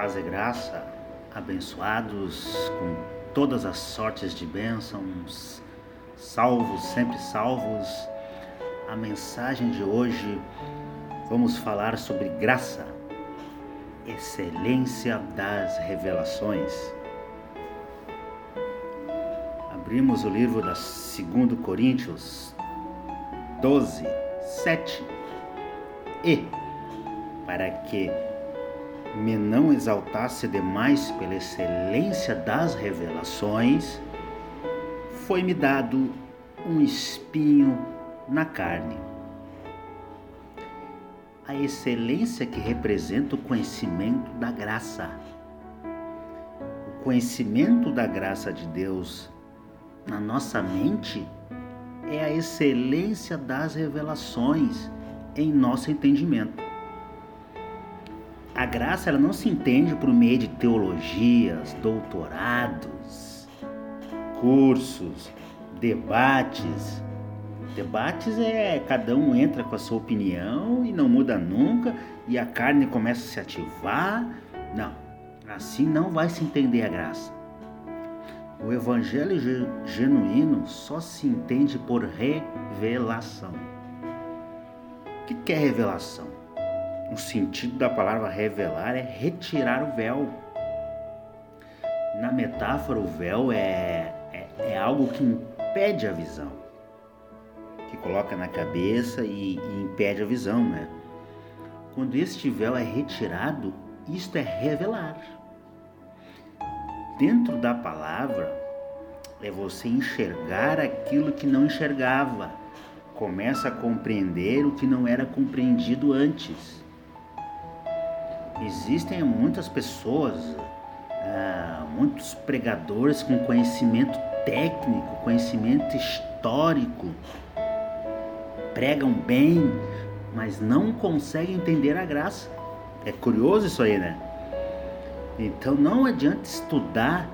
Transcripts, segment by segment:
paz e graça, abençoados com todas as sortes de bênçãos, salvos, sempre salvos. A mensagem de hoje vamos falar sobre graça, excelência das revelações. Abrimos o livro da 2 Coríntios 12, 7. E, para que me não exaltasse demais pela excelência das revelações, foi-me dado um espinho na carne. A excelência que representa o conhecimento da graça. O conhecimento da graça de Deus na nossa mente é a excelência das revelações em nosso entendimento a graça ela não se entende por meio de teologias, doutorados, cursos, debates. Debates é cada um entra com a sua opinião e não muda nunca e a carne começa a se ativar. Não, assim não vai se entender a graça. O evangelho genuíno só se entende por revelação. O que é revelação? O sentido da palavra revelar é retirar o véu. Na metáfora, o véu é, é, é algo que impede a visão, que coloca na cabeça e, e impede a visão, né? Quando este véu é retirado, isto é revelar. Dentro da palavra é você enxergar aquilo que não enxergava, começa a compreender o que não era compreendido antes existem muitas pessoas, uh, muitos pregadores com conhecimento técnico, conhecimento histórico, pregam bem, mas não conseguem entender a graça. É curioso isso aí, né? Então não adianta estudar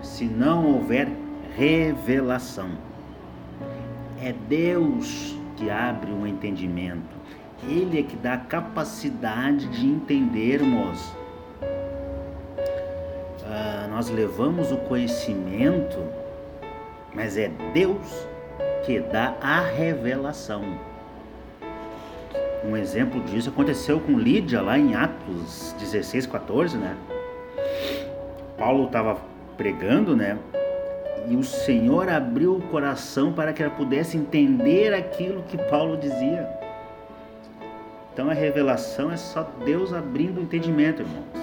se não houver revelação. É Deus que abre o um entendimento. Ele é que dá a capacidade de entendermos. Ah, nós levamos o conhecimento, mas é Deus que dá a revelação. Um exemplo disso aconteceu com Lídia lá em Atos 16, 14, né? Paulo estava pregando, né? E o Senhor abriu o coração para que ela pudesse entender aquilo que Paulo dizia. Então a revelação é só Deus abrindo o entendimento, irmãos.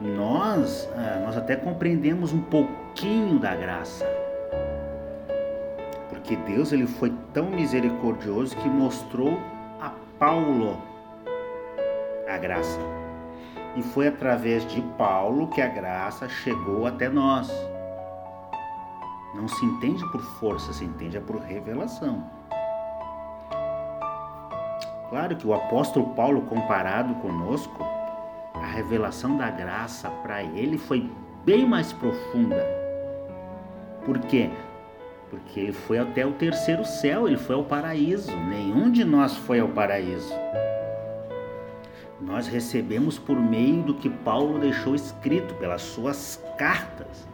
Nós, ah, nós até compreendemos um pouquinho da graça. Porque Deus ele foi tão misericordioso que mostrou a Paulo a graça. E foi através de Paulo que a graça chegou até nós. Não se entende por força, se entende é por revelação. Claro que o apóstolo Paulo, comparado conosco, a revelação da graça para ele foi bem mais profunda. Por quê? Porque ele foi até o terceiro céu, ele foi ao paraíso. Nenhum de nós foi ao paraíso. Nós recebemos por meio do que Paulo deixou escrito, pelas suas cartas.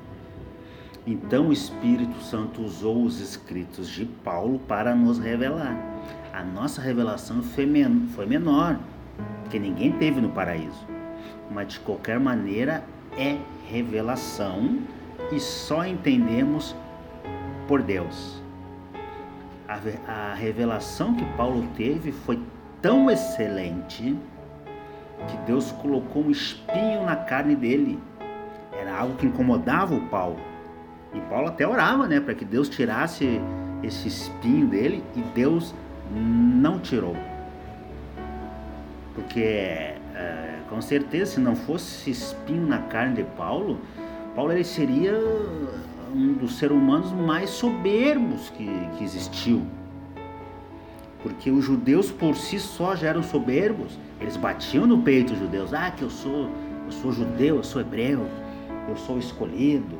Então o Espírito Santo usou os escritos de Paulo para nos revelar a nossa revelação foi, men foi menor, porque ninguém teve no paraíso. Mas de qualquer maneira é revelação e só entendemos por Deus. A, a revelação que Paulo teve foi tão excelente que Deus colocou um espinho na carne dele. Era algo que incomodava o Paulo. E Paulo até orava, né, para que Deus tirasse esse espinho dele e Deus não tirou. Porque, é, com certeza, se não fosse espinho na carne de Paulo, Paulo ele seria um dos seres humanos mais soberbos que, que existiu. Porque os judeus por si só já eram soberbos, eles batiam no peito os judeus, ah, que eu sou, eu sou judeu, eu sou hebreu, eu sou escolhido,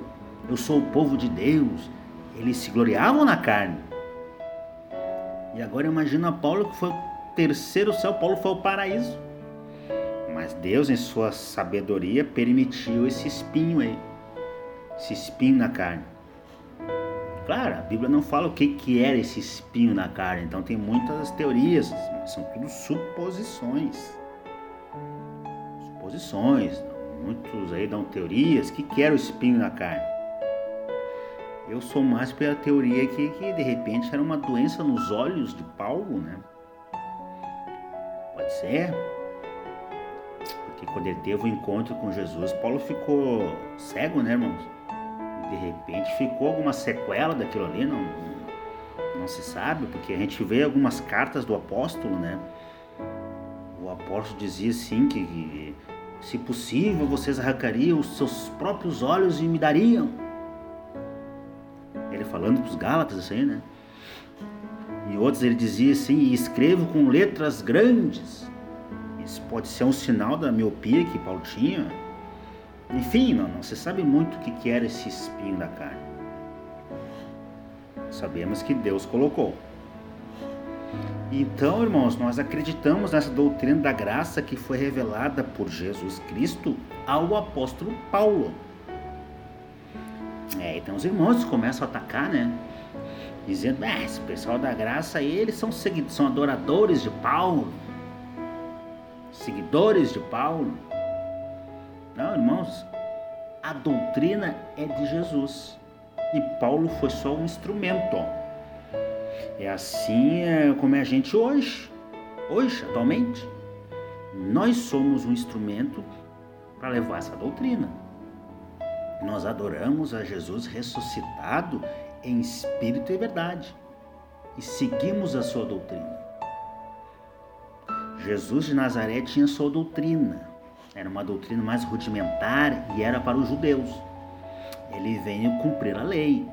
eu sou o povo de Deus. Eles se gloriavam na carne. E agora imagina Paulo que foi o terceiro céu, Paulo foi o paraíso. Mas Deus, em sua sabedoria, permitiu esse espinho aí, esse espinho na carne. Claro, a Bíblia não fala o que, que era esse espinho na carne, então tem muitas teorias, são tudo suposições. Suposições, muitos aí dão teorias, o que, que era o espinho na carne? Eu sou mais pela teoria que, que de repente era uma doença nos olhos de Paulo, né? Pode ser. Porque quando ele teve o um encontro com Jesus, Paulo ficou cego, né, irmãos? De repente ficou alguma sequela daquilo ali, não, não se sabe, porque a gente vê algumas cartas do apóstolo, né? O apóstolo dizia assim que, que se possível vocês arrancariam os seus próprios olhos e me dariam. Falando para os Gálatas assim, né? E outros ele dizia assim: escrevo com letras grandes. Isso pode ser um sinal da miopia que Paulo tinha. Enfim, não, não se sabe muito o que, que era esse espinho da carne. Sabemos que Deus colocou. Então, irmãos, nós acreditamos nessa doutrina da graça que foi revelada por Jesus Cristo ao apóstolo Paulo. É, então os irmãos começam a atacar, né? Dizendo, ah, esse pessoal da graça aí, eles são, são adoradores de Paulo. Seguidores de Paulo. Não, irmãos, a doutrina é de Jesus. E Paulo foi só um instrumento. É assim é, como é a gente hoje. Hoje, atualmente. Nós somos um instrumento para levar essa doutrina. Nós adoramos a Jesus ressuscitado em espírito e verdade e seguimos a sua doutrina. Jesus de Nazaré tinha sua doutrina. Era uma doutrina mais rudimentar e era para os judeus. Ele veio cumprir a lei.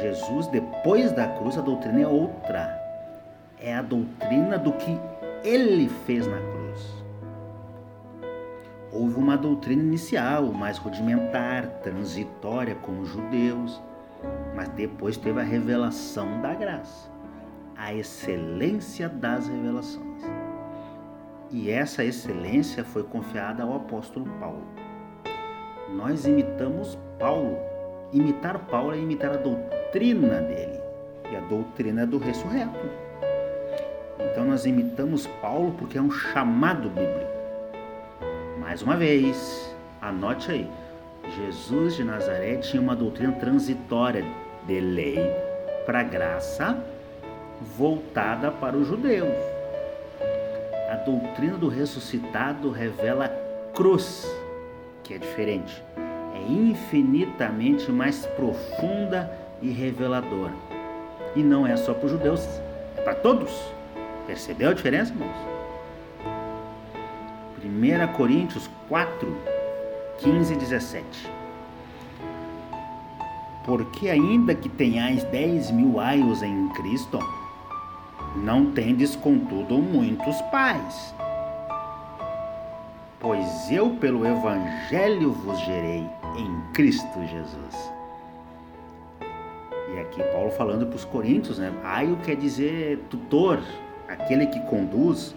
Jesus, depois da cruz, a doutrina é outra. É a doutrina do que ele fez na cruz houve uma doutrina inicial, mais rudimentar, transitória com os judeus, mas depois teve a revelação da graça, a excelência das revelações. E essa excelência foi confiada ao apóstolo Paulo. Nós imitamos Paulo. Imitar Paulo é imitar a doutrina dele, e a doutrina do ressurreto. Então nós imitamos Paulo porque é um chamado bíblico. Mais uma vez, anote aí. Jesus de Nazaré tinha uma doutrina transitória de lei para graça voltada para os judeus. A doutrina do ressuscitado revela a cruz, que é diferente. É infinitamente mais profunda e reveladora. E não é só para os judeus, é para todos. Percebeu a diferença, irmãos? 1 Coríntios 4, 15 e 17. Porque ainda que tenhais dez mil aios em Cristo, não tendes contudo muitos pais. Pois eu pelo Evangelho vos gerei em Cristo Jesus. E aqui Paulo falando para os coríntios, né? Aio quer dizer tutor, aquele que conduz,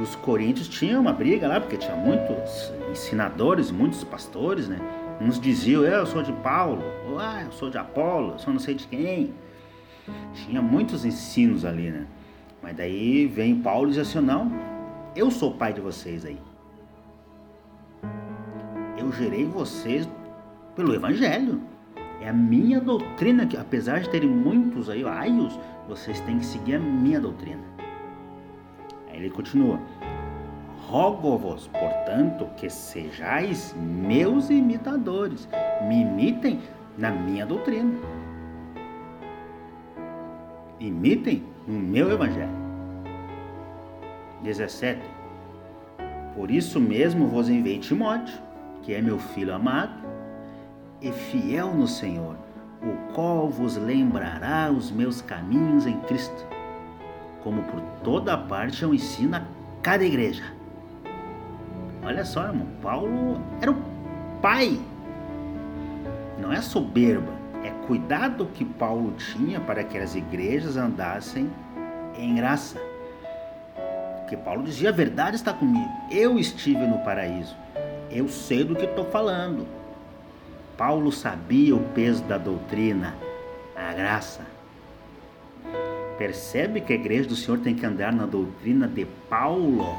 os coríntios tinham uma briga lá, porque tinha muitos ensinadores, muitos pastores, né? Uns diziam, eu sou de Paulo, ou ah, eu sou de Apolo, eu sou não sei de quem. Tinha muitos ensinos ali, né? Mas daí vem Paulo e diz assim, não, eu sou pai de vocês aí. Eu gerei vocês pelo Evangelho. É a minha doutrina que, apesar de terem muitos aí aios, vocês têm que seguir a minha doutrina. Ele continua: Rogo-vos, portanto, que sejais meus imitadores, me imitem na minha doutrina. Imitem no meu evangelho. 17. Por isso mesmo vos enviei Timóteo, que é meu filho amado e fiel no Senhor, o qual vos lembrará os meus caminhos em Cristo como por toda parte eu ensino a cada igreja. Olha só, irmão, Paulo era o pai. Não é soberba, é cuidado que Paulo tinha para que as igrejas andassem em graça. Porque Paulo dizia: a verdade está comigo. Eu estive no paraíso. Eu sei do que estou falando. Paulo sabia o peso da doutrina, a graça. Percebe que a igreja do Senhor tem que andar na doutrina de Paulo?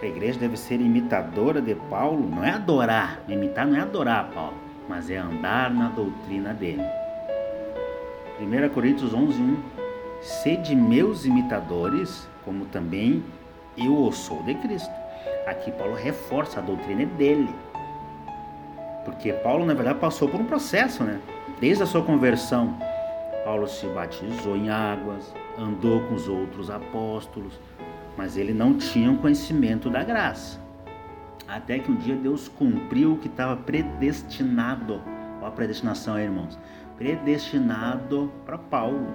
Que a igreja deve ser imitadora de Paulo, não é adorar. Imitar não é adorar Paulo, mas é andar na doutrina dele. 1 Coríntios 11, 1. Sede meus imitadores, como também eu o sou de Cristo. Aqui Paulo reforça a doutrina dele. Porque Paulo, na verdade, passou por um processo, né? Desde a sua conversão, Paulo se batizou em águas, andou com os outros apóstolos, mas ele não tinha um conhecimento da graça. Até que um dia Deus cumpriu o que estava predestinado. Olha a predestinação aí, irmãos. Predestinado para Paulo.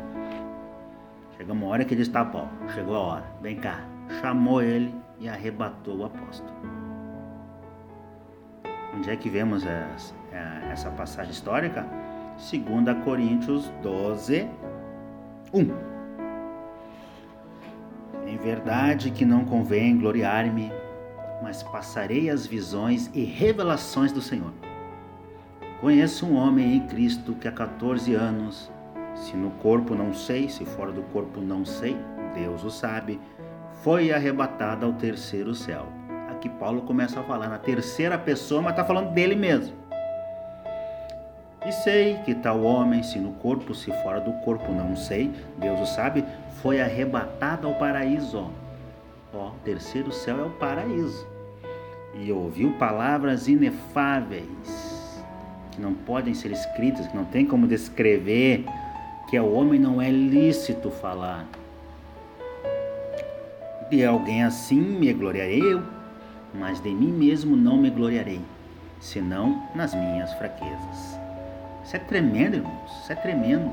Chegou uma hora que ele está, Paulo, chegou a hora, vem cá. Chamou ele e arrebatou o apóstolo. Onde é que vemos essa, essa passagem histórica? 2 Coríntios 12, 1. Em verdade que não convém gloriar-me, mas passarei as visões e revelações do Senhor. Conheço um homem em Cristo que há 14 anos, se no corpo não sei, se fora do corpo não sei, Deus o sabe, foi arrebatado ao terceiro céu que Paulo começa a falar na terceira pessoa, mas está falando dele mesmo. E sei que tal homem, se no corpo, se fora do corpo, não sei, Deus o sabe, foi arrebatado ao paraíso. Ó, terceiro céu é o paraíso. E ouviu palavras inefáveis, que não podem ser escritas, que não tem como descrever, que ao homem não é lícito falar. De alguém assim me gloriarei eu mas de mim mesmo não me gloriarei, senão nas minhas fraquezas. Isso é tremendo, irmãos, isso é tremendo.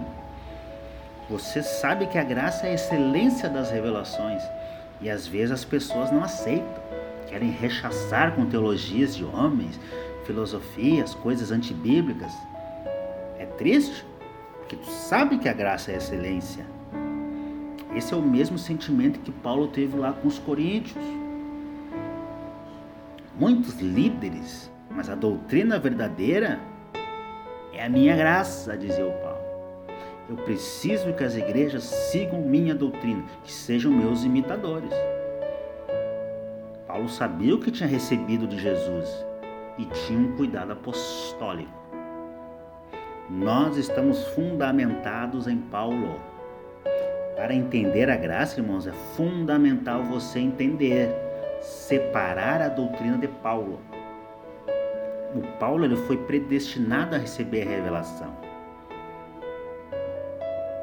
Você sabe que a graça é a excelência das revelações e às vezes as pessoas não aceitam, querem rechaçar com teologias de homens, filosofias, coisas antibíblicas. É triste, porque tu sabe que a graça é a excelência. Esse é o mesmo sentimento que Paulo teve lá com os coríntios muitos líderes, mas a doutrina verdadeira é a minha graça, dizia o Paulo. Eu preciso que as igrejas sigam minha doutrina, que sejam meus imitadores. Paulo sabia o que tinha recebido de Jesus e tinha um cuidado apostólico. Nós estamos fundamentados em Paulo. Para entender a graça, irmãos, é fundamental você entender separar a doutrina de Paulo. O Paulo ele foi predestinado a receber a revelação.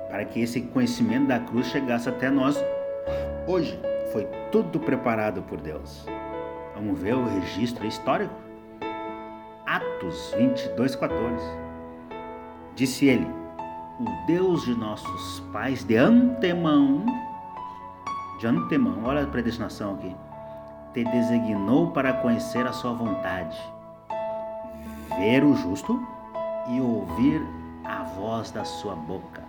Para que esse conhecimento da cruz chegasse até nós hoje. Foi tudo preparado por Deus. Vamos ver o registro histórico? Atos 22, 14. Disse ele: O Deus de nossos pais de antemão, de antemão, olha a predestinação aqui te designou para conhecer a sua vontade, ver o justo e ouvir a voz da sua boca.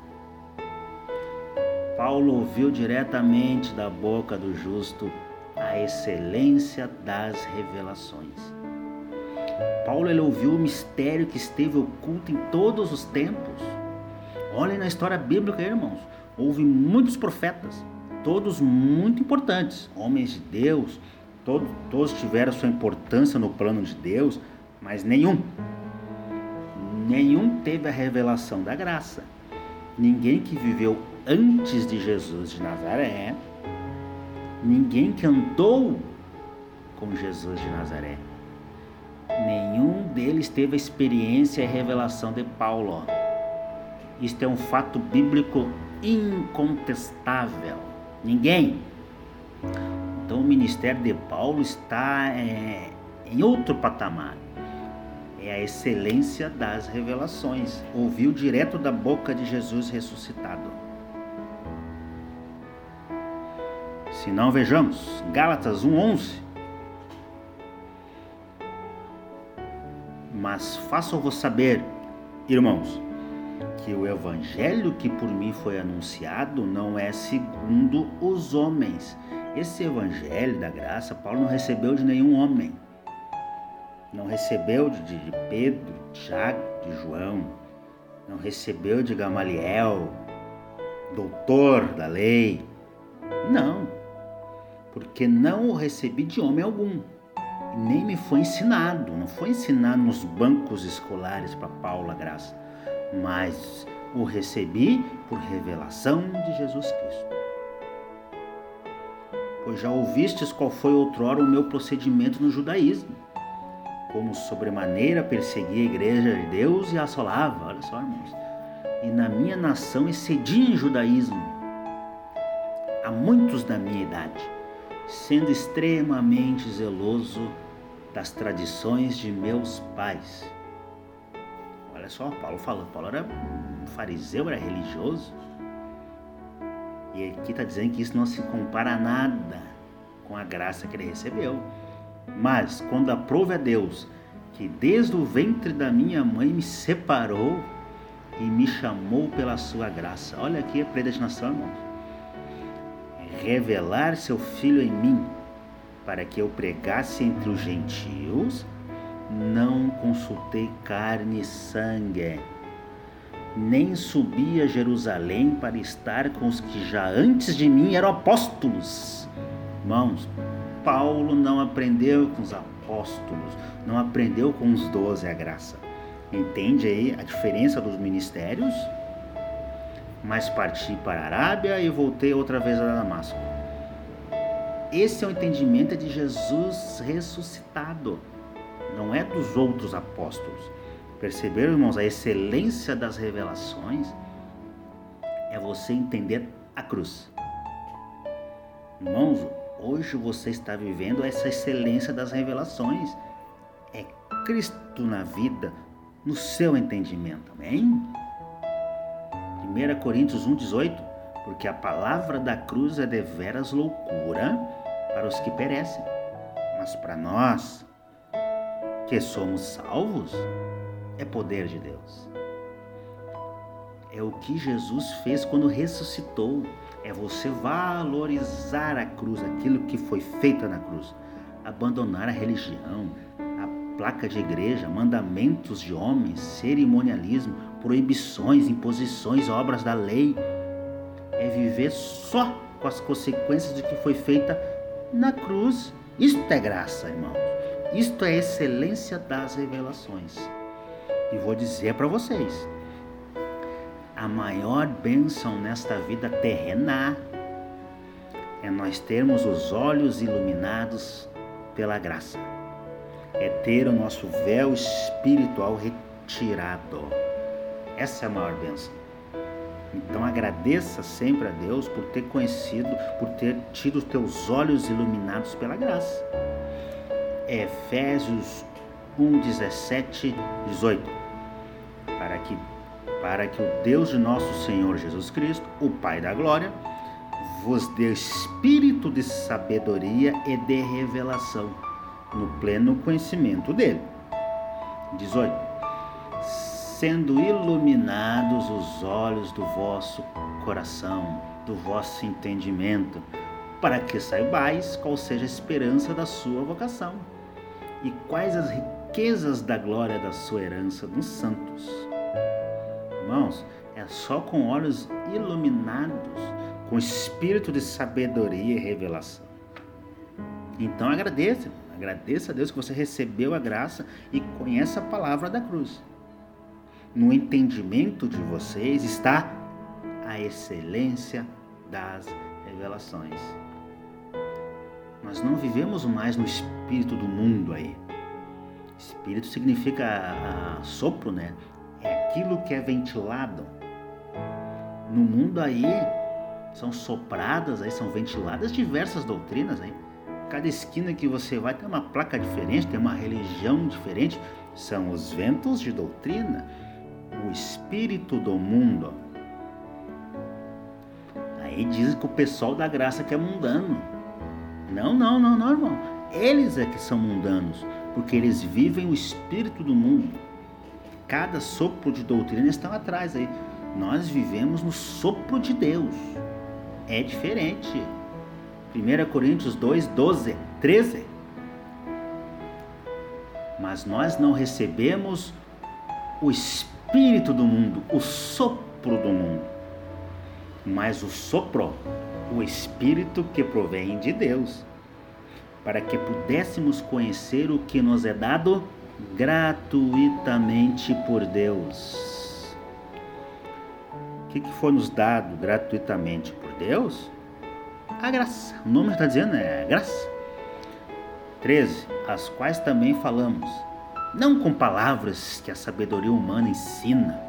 Paulo ouviu diretamente da boca do justo a excelência das revelações. Paulo ele ouviu o mistério que esteve oculto em todos os tempos. Olhem na história bíblica, irmãos. Houve muitos profetas, todos muito importantes, homens de Deus, Todos, todos tiveram sua importância no plano de Deus, mas nenhum, nenhum teve a revelação da graça. Ninguém que viveu antes de Jesus de Nazaré, ninguém que andou com Jesus de Nazaré, nenhum deles teve a experiência e a revelação de Paulo. Isto é um fato bíblico incontestável. Ninguém. Então o ministério de Paulo está é, em outro patamar. É a excelência das revelações. Ouviu direto da boca de Jesus ressuscitado. Se não, vejamos Gálatas 1,11. Mas façam-vos saber, irmãos, que o evangelho que por mim foi anunciado não é segundo os homens. Esse evangelho da graça, Paulo não recebeu de nenhum homem. Não recebeu de, de Pedro, de Tiago, de João. Não recebeu de Gamaliel, doutor da lei. Não, porque não o recebi de homem algum. Nem me foi ensinado, não foi ensinado nos bancos escolares para Paulo a graça mas o recebi por revelação de Jesus Cristo. Pois já ouvistes qual foi outrora o meu procedimento no judaísmo, como sobremaneira persegui a igreja de Deus e a assolava, olha só, irmãos. E na minha nação excedi em judaísmo a muitos da minha idade, sendo extremamente zeloso das tradições de meus pais Olha só, Paulo falando, Paulo era fariseu, era religioso. E aqui está dizendo que isso não se compara a nada com a graça que ele recebeu. Mas quando aprove a Deus que desde o ventre da minha mãe me separou e me chamou pela sua graça. Olha aqui a predestinação, irmãos. Revelar seu filho em mim, para que eu pregasse entre os gentios não consultei carne e sangue, nem subi a Jerusalém para estar com os que já antes de mim eram apóstolos. Irmãos, Paulo não aprendeu com os apóstolos, não aprendeu com os doze a graça. Entende aí a diferença dos ministérios? Mas parti para a Arábia e voltei outra vez a Damasco. Esse é o entendimento de Jesus ressuscitado não é dos outros apóstolos. Perceberam, irmãos, a excelência das revelações é você entender a cruz. Irmãos, hoje você está vivendo essa excelência das revelações. É Cristo na vida, no seu entendimento. Amém? 1 Coríntios 1,18 Porque a palavra da cruz é deveras loucura para os que perecem, mas para nós que somos salvos é poder de Deus. É o que Jesus fez quando ressuscitou. É você valorizar a cruz, aquilo que foi feito na cruz. Abandonar a religião, a placa de igreja, mandamentos de homens, cerimonialismo, proibições, imposições, obras da lei. É viver só com as consequências de que foi feita na cruz. Isto é graça, irmão. Isto é excelência das revelações. E vou dizer para vocês: a maior bênção nesta vida terrena é nós termos os olhos iluminados pela graça, é ter o nosso véu espiritual retirado. Essa é a maior bênção. Então agradeça sempre a Deus por ter conhecido, por ter tido os teus olhos iluminados pela graça. Efésios 1, 17, 18. Para que, para que o Deus de nosso Senhor Jesus Cristo, o Pai da Glória, vos dê espírito de sabedoria e de revelação, no pleno conhecimento dele. 18. Sendo iluminados os olhos do vosso coração, do vosso entendimento, para que saibais qual seja a esperança da sua vocação e quais as riquezas da glória da sua herança nos santos. Irmãos, é só com olhos iluminados, com espírito de sabedoria e revelação. Então agradeça, agradeça a Deus que você recebeu a graça e conhece a palavra da cruz. No entendimento de vocês está a excelência das revelações. Nós não vivemos mais no espírito do mundo aí. Espírito significa a, a sopro, né? Aquilo que é ventilado. No mundo aí são sopradas, aí são ventiladas diversas doutrinas aí. Cada esquina que você vai tem uma placa diferente, tem uma religião diferente. São os ventos de doutrina, o espírito do mundo. Aí diz que o pessoal da graça que é mundano. Não, não, não, não, irmão. Eles é que são mundanos, porque eles vivem o espírito do mundo. Cada sopro de doutrina estão atrás aí. Nós vivemos no sopro de Deus. É diferente. 1 Coríntios 2, 12, 13. Mas nós não recebemos o espírito do mundo, o sopro do mundo, mas o sopro, o espírito que provém de Deus, para que pudéssemos conhecer o que nos é dado gratuitamente por Deus. O que, que foi nos dado gratuitamente por Deus? A graça. O nome está dizendo é graça. 13. As quais também falamos, não com palavras que a sabedoria humana ensina,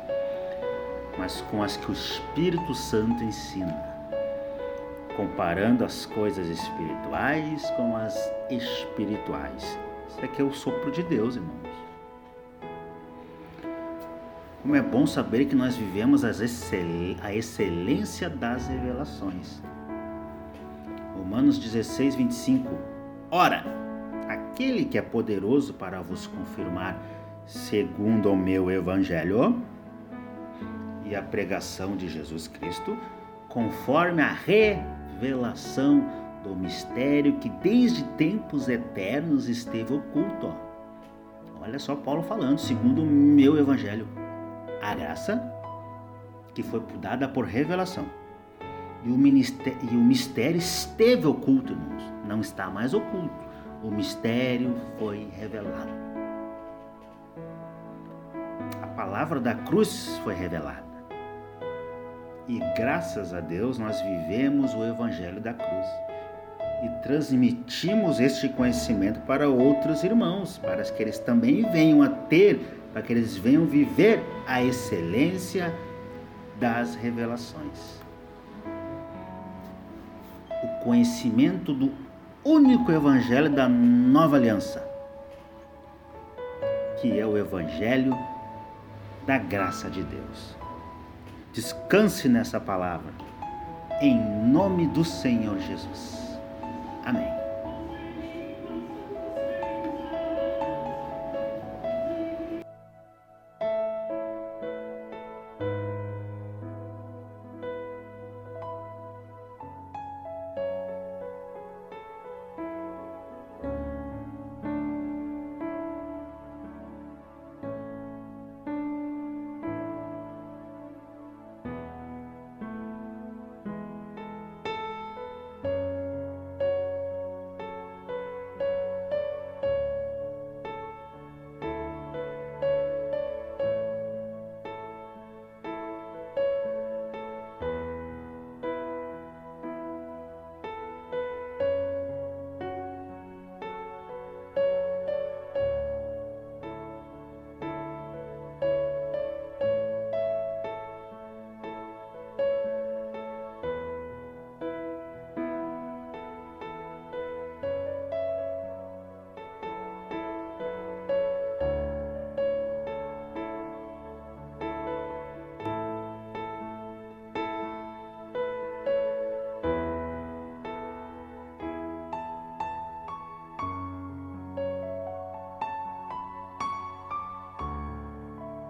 mas com as que o Espírito Santo ensina, comparando as coisas espirituais com as espirituais isso aqui é o sopro de Deus, irmãos. Como é bom saber que nós vivemos excel... a excelência das revelações. Romanos 16, 25. Ora, aquele que é poderoso para vos confirmar, segundo o meu evangelho e a pregação de Jesus Cristo, conforme a revelação do mistério que desde tempos eternos esteve oculto. Olha só Paulo falando, segundo o meu evangelho, a graça que foi dada por revelação. E o, e o mistério esteve oculto, irmãos. Não está mais oculto. O mistério foi revelado. A palavra da cruz foi revelada. E graças a Deus nós vivemos o evangelho da cruz e transmitimos este conhecimento para outros irmãos, para que eles também venham a ter, para que eles venham viver a excelência das revelações. O conhecimento do único evangelho da nova aliança, que é o evangelho da graça de Deus. Descanse nessa palavra, em nome do Senhor Jesus. Amém.